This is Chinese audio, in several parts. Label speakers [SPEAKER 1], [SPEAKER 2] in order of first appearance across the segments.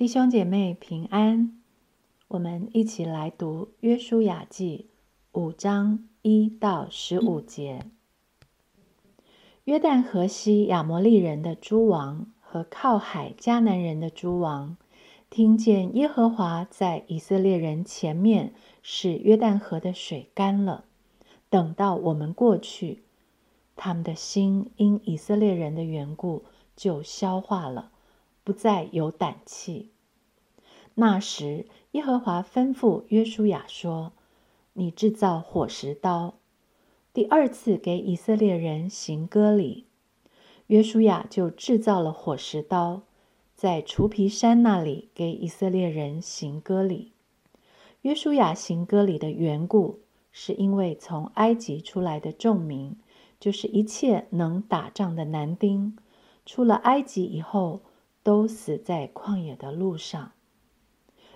[SPEAKER 1] 弟兄姐妹平安，我们一起来读《约书亚记》五章一到十五节。约旦河西亚摩利人的诸王和靠海迦南人的诸王，听见耶和华在以色列人前面使约旦河的水干了，等到我们过去，他们的心因以色列人的缘故就消化了。不再有胆气。那时，耶和华吩咐约书亚说：“你制造火石刀，第二次给以色列人行割礼。”约书亚就制造了火石刀，在除皮山那里给以色列人行割礼。约书亚行割礼的缘故，是因为从埃及出来的众民，就是一切能打仗的男丁，出了埃及以后。都死在旷野的路上，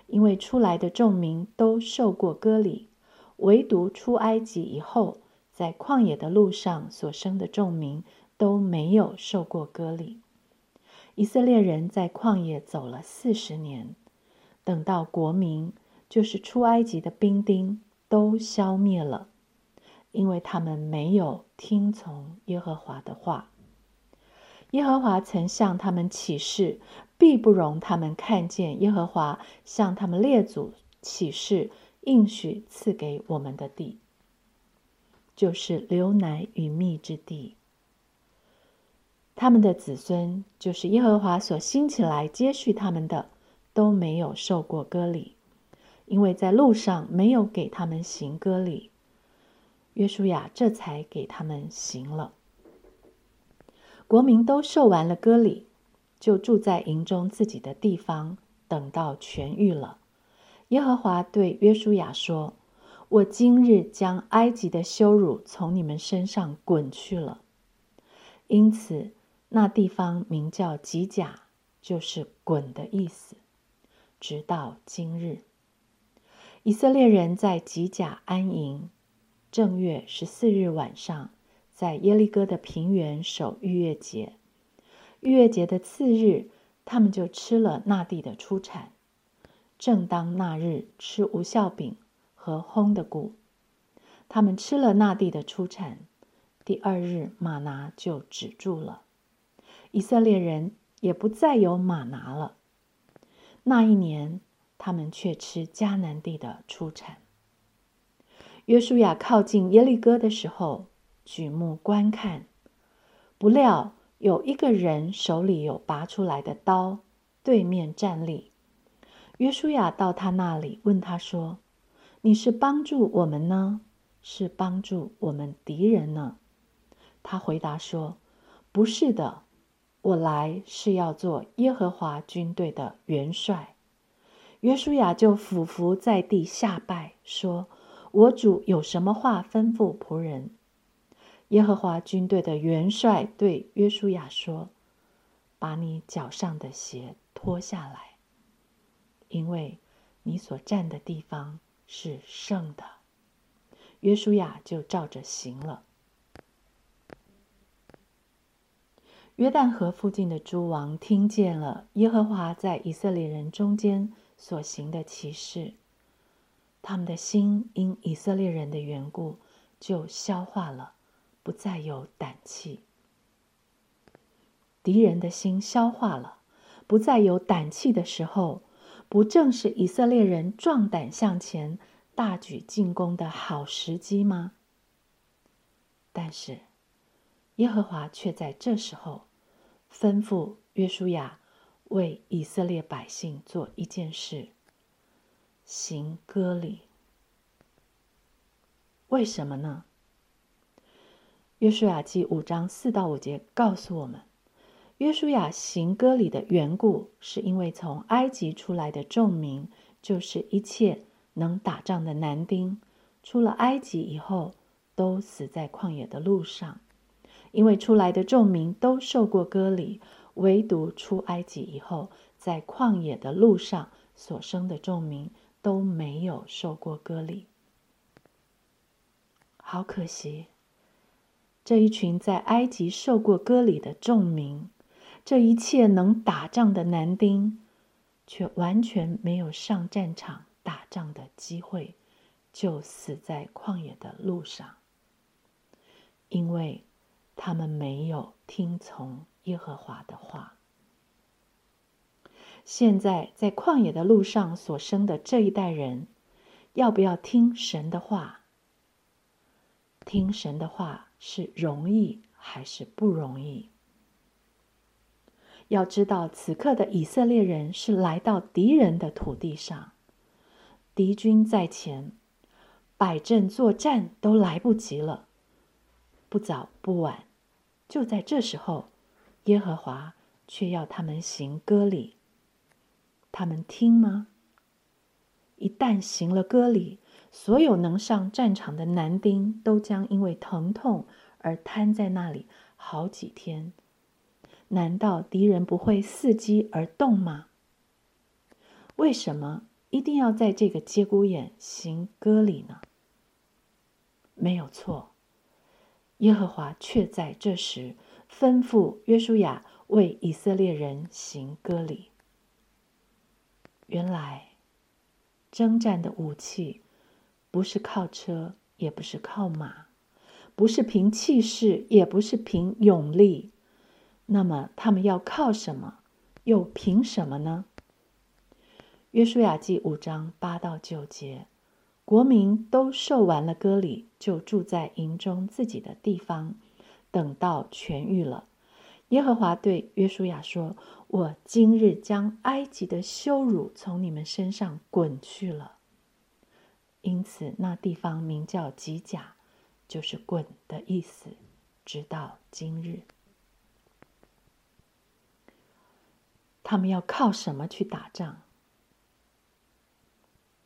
[SPEAKER 1] 因为出来的众民都受过割礼，唯独出埃及以后，在旷野的路上所生的众民都没有受过割礼。以色列人在旷野走了四十年，等到国民，就是出埃及的兵丁都消灭了，因为他们没有听从耶和华的话。耶和华曾向他们起誓，必不容他们看见耶和华向他们列祖起誓应许赐给我们的地，就是流奶与蜜之地。他们的子孙，就是耶和华所兴起来接续他们的，都没有受过割礼，因为在路上没有给他们行割礼。约书亚这才给他们行了。国民都受完了割礼，就住在营中自己的地方，等到痊愈了。耶和华对约书亚说：“我今日将埃及的羞辱从你们身上滚去了。”因此，那地方名叫吉甲，就是“滚”的意思。直到今日，以色列人在吉甲安营。正月十四日晚上。在耶利哥的平原守逾越节，逾越节的次日，他们就吃了那地的出产。正当那日吃无效饼和烘的谷，他们吃了那地的出产。第二日马拿就止住了，以色列人也不再有马拿了。那一年，他们却吃迦南地的出产。约书亚靠近耶利哥的时候。举目观看，不料有一个人手里有拔出来的刀，对面站立。约书亚到他那里，问他说：“你是帮助我们呢，是帮助我们敌人呢？”他回答说：“不是的，我来是要做耶和华军队的元帅。”约书亚就俯伏在地下拜，说：“我主有什么话吩咐仆人？”耶和华军队的元帅对约书亚说：“把你脚上的鞋脱下来，因为你所站的地方是圣的。”约书亚就照着行了。约旦河附近的诸王听见了耶和华在以色列人中间所行的奇事，他们的心因以色列人的缘故就消化了。不再有胆气，敌人的心消化了，不再有胆气的时候，不正是以色列人壮胆向前、大举进攻的好时机吗？但是，耶和华却在这时候吩咐约书亚为以色列百姓做一件事：行割礼。为什么呢？约书亚记五章四到五节告诉我们，约书亚行割礼的缘故，是因为从埃及出来的众民，就是一切能打仗的男丁，出了埃及以后，都死在旷野的路上。因为出来的众民都受过割礼，唯独出埃及以后，在旷野的路上所生的众民都没有受过割礼。好可惜。这一群在埃及受过割礼的众民，这一切能打仗的男丁，却完全没有上战场打仗的机会，就死在旷野的路上，因为他们没有听从耶和华的话。现在在旷野的路上所生的这一代人，要不要听神的话？听神的话是容易还是不容易？要知道，此刻的以色列人是来到敌人的土地上，敌军在前，摆阵作战都来不及了。不早不晚，就在这时候，耶和华却要他们行割礼。他们听吗？一旦行了割礼，所有能上战场的男丁都将因为疼痛而瘫在那里好几天。难道敌人不会伺机而动吗？为什么一定要在这个节骨眼行割礼呢？没有错，耶和华却在这时吩咐约书亚为以色列人行割礼。原来，征战的武器不是靠车，也不是靠马，不是凭气势，也不是凭勇力。那么，他们要靠什么？又凭什么呢？约书亚记五章八到九节，国民都受完了割礼，就住在营中自己的地方，等到痊愈了。耶和华对约书亚说：“我今日将埃及的羞辱从你们身上滚去了。”因此，那地方名叫吉甲，就是“滚”的意思，直到今日。他们要靠什么去打仗？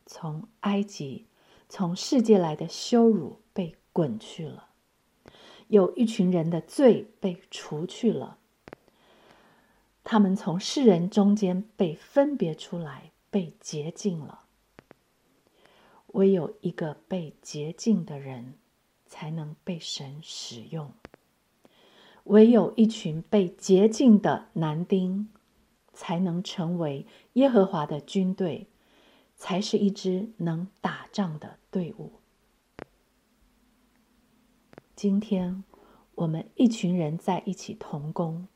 [SPEAKER 1] 从埃及、从世界来的羞辱被滚去了。有一群人的罪被除去了，他们从世人中间被分别出来，被洁净了。唯有一个被洁净的人，才能被神使用。唯有一群被洁净的男丁，才能成为耶和华的军队，才是一支能打仗的队伍。今天，我们一群人在一起同工，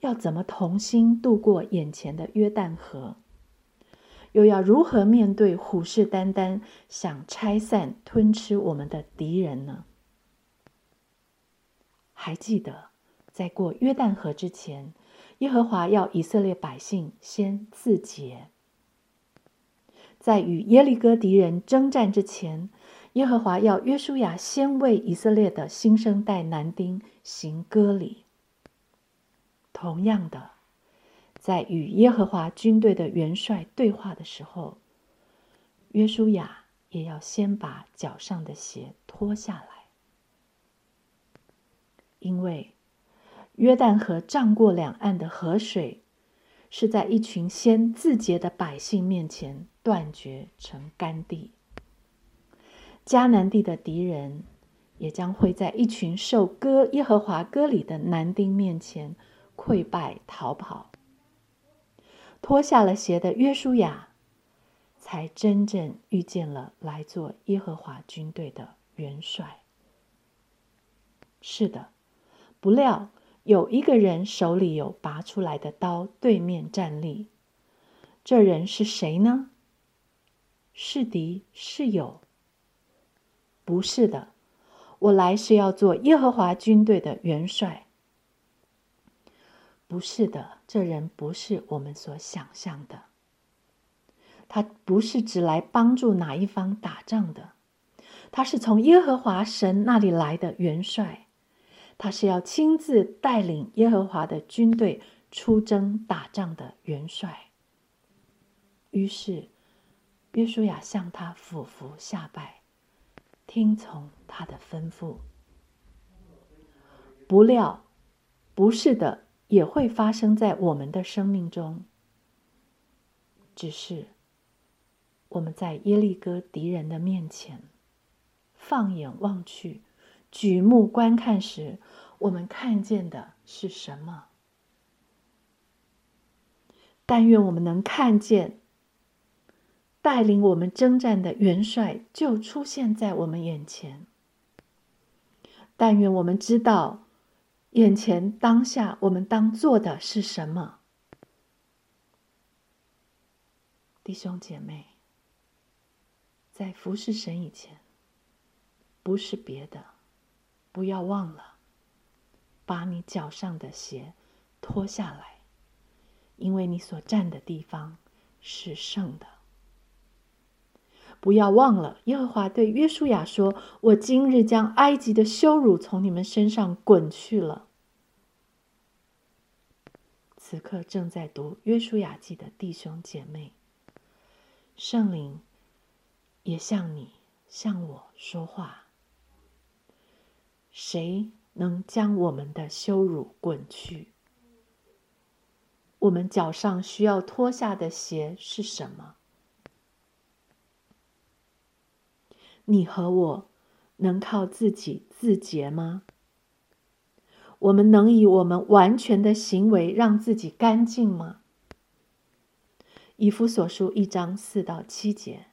[SPEAKER 1] 要怎么同心度过眼前的约旦河？又要如何面对虎视眈眈、想拆散、吞吃我们的敌人呢？还记得，在过约旦河之前，耶和华要以色列百姓先自洁；在与耶利哥敌人征战之前。耶和华要约书亚先为以色列的新生代男丁行割礼。同样的，在与耶和华军队的元帅对话的时候，约书亚也要先把脚上的鞋脱下来，因为约旦河涨过两岸的河水，是在一群先自洁的百姓面前断绝成干地。迦南地的敌人，也将会在一群受割耶和华割礼的男丁面前溃败逃跑。脱下了鞋的约书亚，才真正遇见了来做耶和华军队的元帅。是的，不料有一个人手里有拔出来的刀，对面站立。这人是谁呢？是敌是友？不是的，我来是要做耶和华军队的元帅。不是的，这人不是我们所想象的。他不是只来帮助哪一方打仗的，他是从耶和华神那里来的元帅。他是要亲自带领耶和华的军队出征打仗的元帅。于是，约书亚向他俯伏下拜。听从他的吩咐，不料，不是的，也会发生在我们的生命中。只是我们在耶利哥敌人的面前，放眼望去，举目观看时，我们看见的是什么？但愿我们能看见，带领我们征战的元帅就出现在我们眼前。但愿我们知道，眼前当下我们当做的是什么。弟兄姐妹，在服侍神以前，不是别的，不要忘了，把你脚上的鞋脱下来。因为你所站的地方是圣的，不要忘了，耶和华对约书亚说：“我今日将埃及的羞辱从你们身上滚去了。”此刻正在读约书亚记的弟兄姐妹，圣灵也向你、向我说话。谁能将我们的羞辱滚去？我们脚上需要脱下的鞋是什么？你和我能靠自己自洁吗？我们能以我们完全的行为让自己干净吗？以弗所书一章四到七节，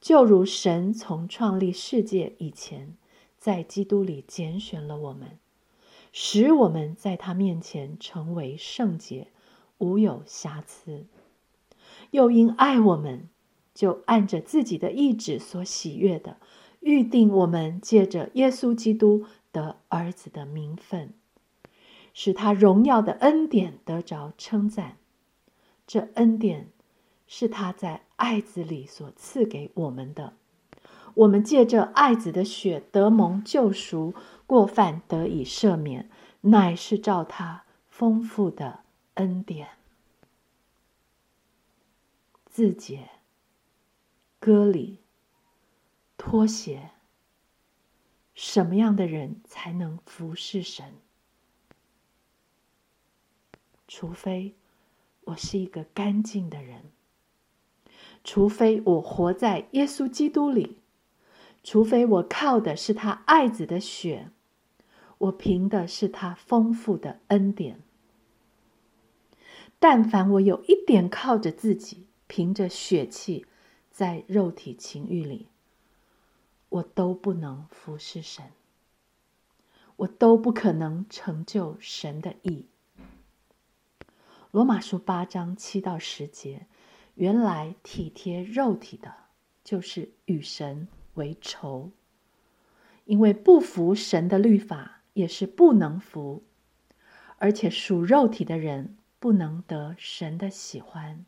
[SPEAKER 1] 就如神从创立世界以前，在基督里拣选了我们。使我们在他面前成为圣洁，无有瑕疵；又因爱我们，就按着自己的意志所喜悦的，预定我们借着耶稣基督的儿子的名分，使他荣耀的恩典得着称赞。这恩典是他在爱子里所赐给我们的。我们借着爱子的血得蒙救赎。过犯得以赦免，乃是照他丰富的恩典。自解、歌里，拖鞋，什么样的人才能服侍神？除非我是一个干净的人，除非我活在耶稣基督里，除非我靠的是他爱子的血。我凭的是他丰富的恩典。但凡我有一点靠着自己，凭着血气，在肉体情欲里，我都不能服侍神，我都不可能成就神的意。罗马书八章七到十节，原来体贴肉体的，就是与神为仇，因为不服神的律法。也是不能服，而且属肉体的人不能得神的喜欢。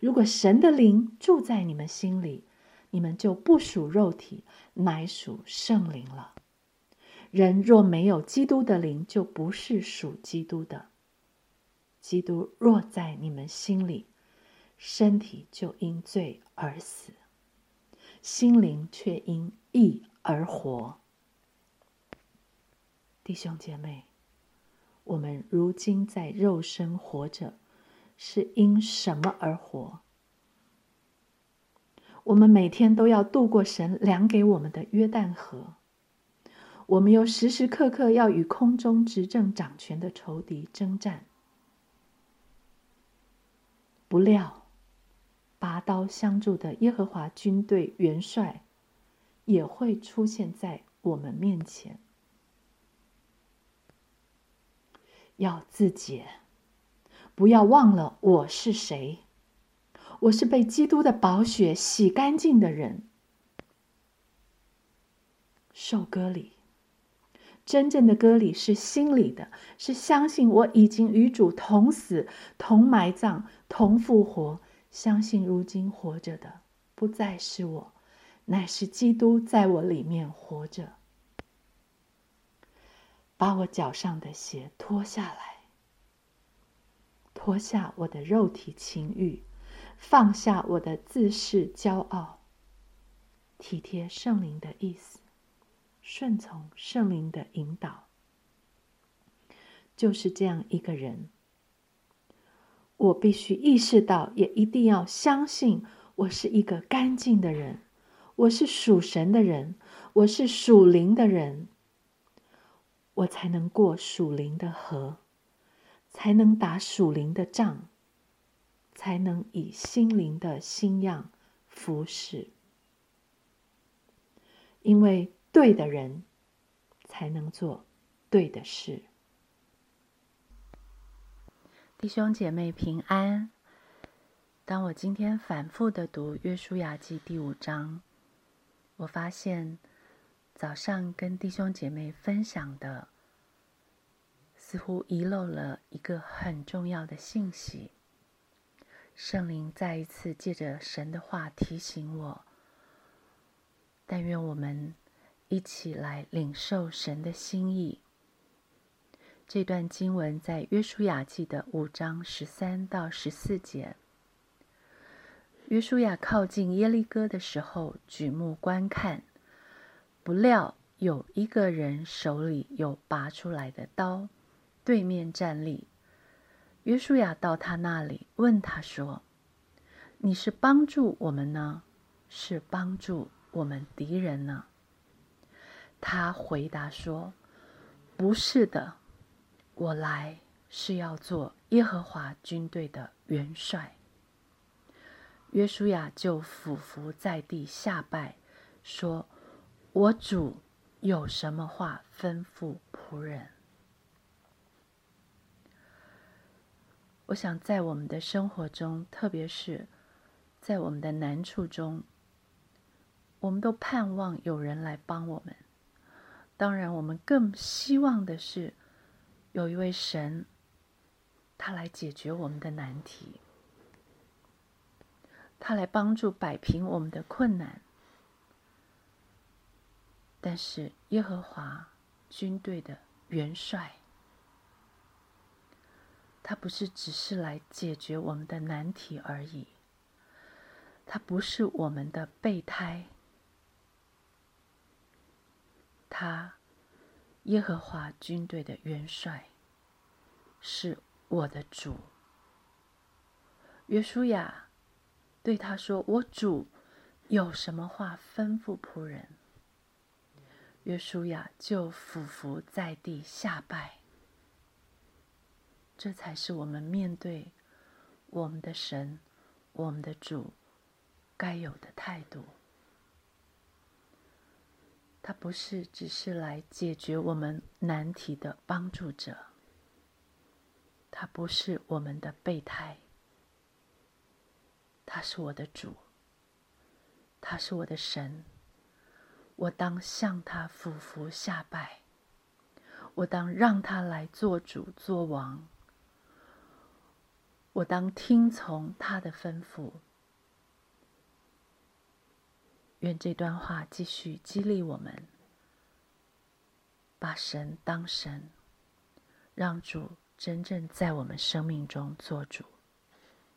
[SPEAKER 1] 如果神的灵住在你们心里，你们就不属肉体，乃属圣灵了。人若没有基督的灵，就不是属基督的。基督若在你们心里，身体就因罪而死，心灵却因义而活。弟兄姐妹，我们如今在肉身活着，是因什么而活？我们每天都要度过神量给我们的约旦河，我们又时时刻刻要与空中执政掌权的仇敌征战。不料，拔刀相助的耶和华军队元帅也会出现在我们面前。要自洁，不要忘了我是谁。我是被基督的宝血洗干净的人。受割礼，真正的割礼是心里的，是相信我已经与主同死、同埋葬、同复活，相信如今活着的不再是我，乃是基督在我里面活着。把我脚上的鞋脱下来，脱下我的肉体情欲，放下我的自恃骄傲，体贴圣灵的意思，顺从圣灵的引导，就是这样一个人。我必须意识到，也一定要相信，我是一个干净的人，我是属神的人，我是属灵的人。我才能过属灵的河，才能打属灵的仗，才能以心灵的新样服侍。因为对的人才能做对的事。弟兄姐妹平安。当我今天反复的读《约书亚记》第五章，我发现早上跟弟兄姐妹分享的，似乎遗漏了一个很重要的信息。圣灵再一次借着神的话提醒我。但愿我们一起来领受神的心意。这段经文在约书亚记的五章十三到十四节。约书亚靠近耶利哥的时候，举目观看，不料有一个人手里有拔出来的刀，对面站立。约书亚到他那里，问他说：“你是帮助我们呢，是帮助？”我们敌人呢？他回答说：“不是的，我来是要做耶和华军队的元帅。”约书亚就俯伏在地下拜，说：“我主有什么话吩咐仆人？”我想在我们的生活中，特别是在我们的难处中。我们都盼望有人来帮我们，当然，我们更希望的是有一位神，他来解决我们的难题，他来帮助摆平我们的困难。但是，耶和华军队的元帅，他不是只是来解决我们的难题而已，他不是我们的备胎。他，耶和华军队的元帅，是我的主。约书亚对他说：“我主有什么话吩咐仆人？”约书亚就俯伏在地下拜。这才是我们面对我们的神、我们的主该有的态度。他不是只是来解决我们难题的帮助者，他不是我们的备胎，他是我的主，他是我的神，我当向他俯伏下拜，我当让他来做主做王，我当听从他的吩咐。愿这段话继续激励我们，把神当神，让主真正在我们生命中做主。